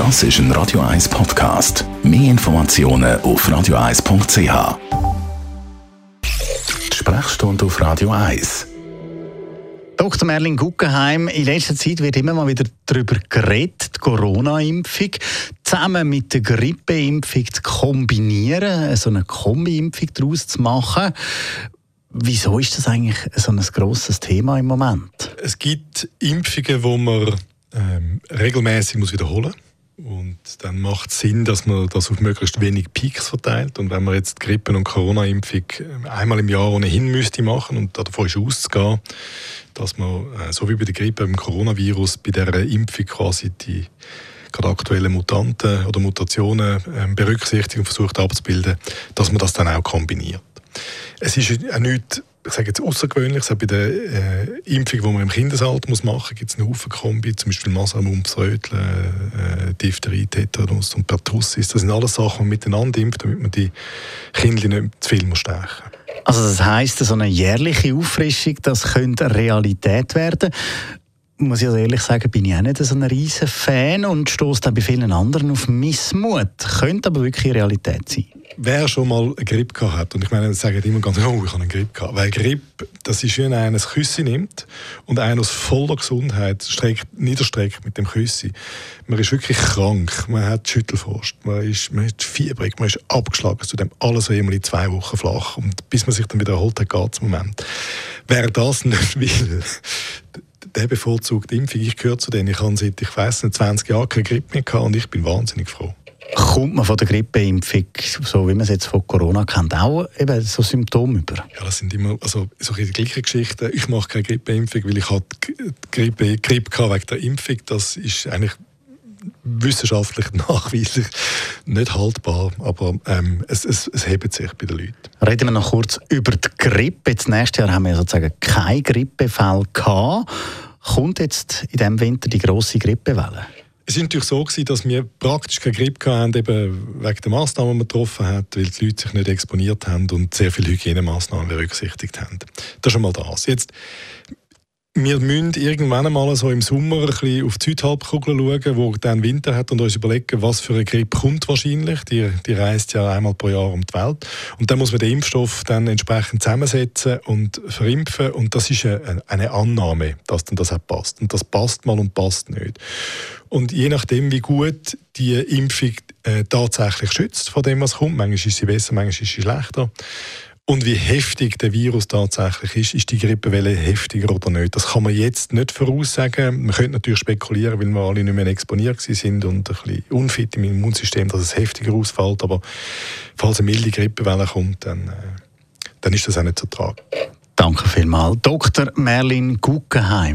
Das ist ein Radio 1 Podcast. Mehr Informationen auf radio1.ch. Die Sprechstunde auf Radio 1. Dr. Merlin Guggenheim, in letzter Zeit wird immer mal wieder darüber geredet, die Corona-Impfung zusammen mit der Grippeimpfung zu kombinieren, so eine Kombi-Impfung daraus zu machen. Wieso ist das eigentlich so ein grosses Thema im Moment? Es gibt Impfungen, die man ähm, regelmäßig muss wiederholen und dann macht es Sinn, dass man das auf möglichst wenig Peaks verteilt. Und wenn man jetzt Grippe- und Corona-Impfung ähm, einmal im Jahr ohnehin müsste machen und davon ist auszugehen, dass man, äh, so wie bei der Grippe, beim Coronavirus, bei dieser Impfung quasi die gerade aktuellen Mutanten oder Mutationen äh, berücksichtigt und versucht abzubilden, dass man das dann auch kombiniert. Es ist auch nichts ich sage jetzt außergewöhnlich, bei der äh, Impfung, die man im Kindesalter muss machen muss, gibt es einen Haufen Kombi, zum Beispiel Masern, Mumps, Röteln, äh, Diphtherie, Tetanus und Pertussis. Das sind alles Sachen, die man miteinander impft, damit man die Kinder nicht zu viel muss stechen Also das heisst, so eine jährliche Auffrischung, das könnte Realität werden muss ich also ehrlich sagen, bin ich auch nicht so ein riesen Fan und stoße dann bei vielen anderen auf Missmut. Könnte aber wirklich Realität sein. Wer schon mal eine Grippe gehabt hat, und ich meine, das sagen immer ganz, oh, ich habe eine Grippe gehabt. Weil Grippe, das ist wie wenn einer ein Küssi nimmt und einer aus voller Gesundheit streckt, niederstreckt mit dem Küssi. Man ist wirklich krank, man hat Schüttelfrost, man ist, man ist fiebrig, man ist abgeschlagen, zu dem alles einmal in zwei Wochen flach. Und bis man sich dann wieder erholt hat, geht es im Moment. Wer das nicht will, der bevorzugt Impfung. Ich gehöre zu denen. Ich habe seit, ich weiss nicht, 20 Jahren keine Grippe mehr gehabt und ich bin wahnsinnig froh. Kommt man von der Grippeimpfung, so wie man es jetzt von Corona kennt, auch eben so Symptome über? Ja, das sind immer also, so die gleichen Geschichten. Ich mache keine Grippeimpfung, weil ich hatte Grippe, Grippe wegen der Impfung. Das ist eigentlich wissenschaftlich nachweislich nicht haltbar, aber ähm, es, es, es hebt sich bei den Leuten. Reden wir noch kurz über die Grippe. Jetzt nächstes Jahr haben wir sozusagen keinen Grippefall gehabt. Kommt jetzt in diesem Winter die grosse Grippewelle? Es war natürlich so, gewesen, dass wir praktisch keine Grippe hatten, eben wegen der Massnahmen, die man getroffen hat, weil die Leute sich nicht exponiert haben und sehr viele Hygienemaßnahmen berücksichtigt haben. Das ist schon mal das. Jetzt, wir müssen irgendwann einmal so im Sommer ein bisschen auf die Südhalbkugel schauen, wo dann Winter hat und uns überlegen, was für eine Grippe kommt wahrscheinlich. Die, die reist ja einmal pro Jahr um die Welt. Und dann muss man den Impfstoff dann entsprechend zusammensetzen und verimpfen. Und das ist eine, eine Annahme, dass dann das auch passt. Und das passt mal und passt nicht. Und je nachdem, wie gut die Impfung äh, tatsächlich schützt vor dem, was kommt, manchmal ist sie besser, manchmal ist sie schlechter, und wie heftig der Virus tatsächlich ist, ist die Grippewelle heftiger oder nicht? Das kann man jetzt nicht voraussagen. Man könnte natürlich spekulieren, weil wir alle nicht mehr exponiert sind und ein bisschen unfit im Immunsystem, dass es heftiger ausfällt. Aber falls eine milde Grippewelle kommt, dann, äh, dann ist das auch nicht zu tragen. Danke vielmals. Dr. Merlin Guggenheim.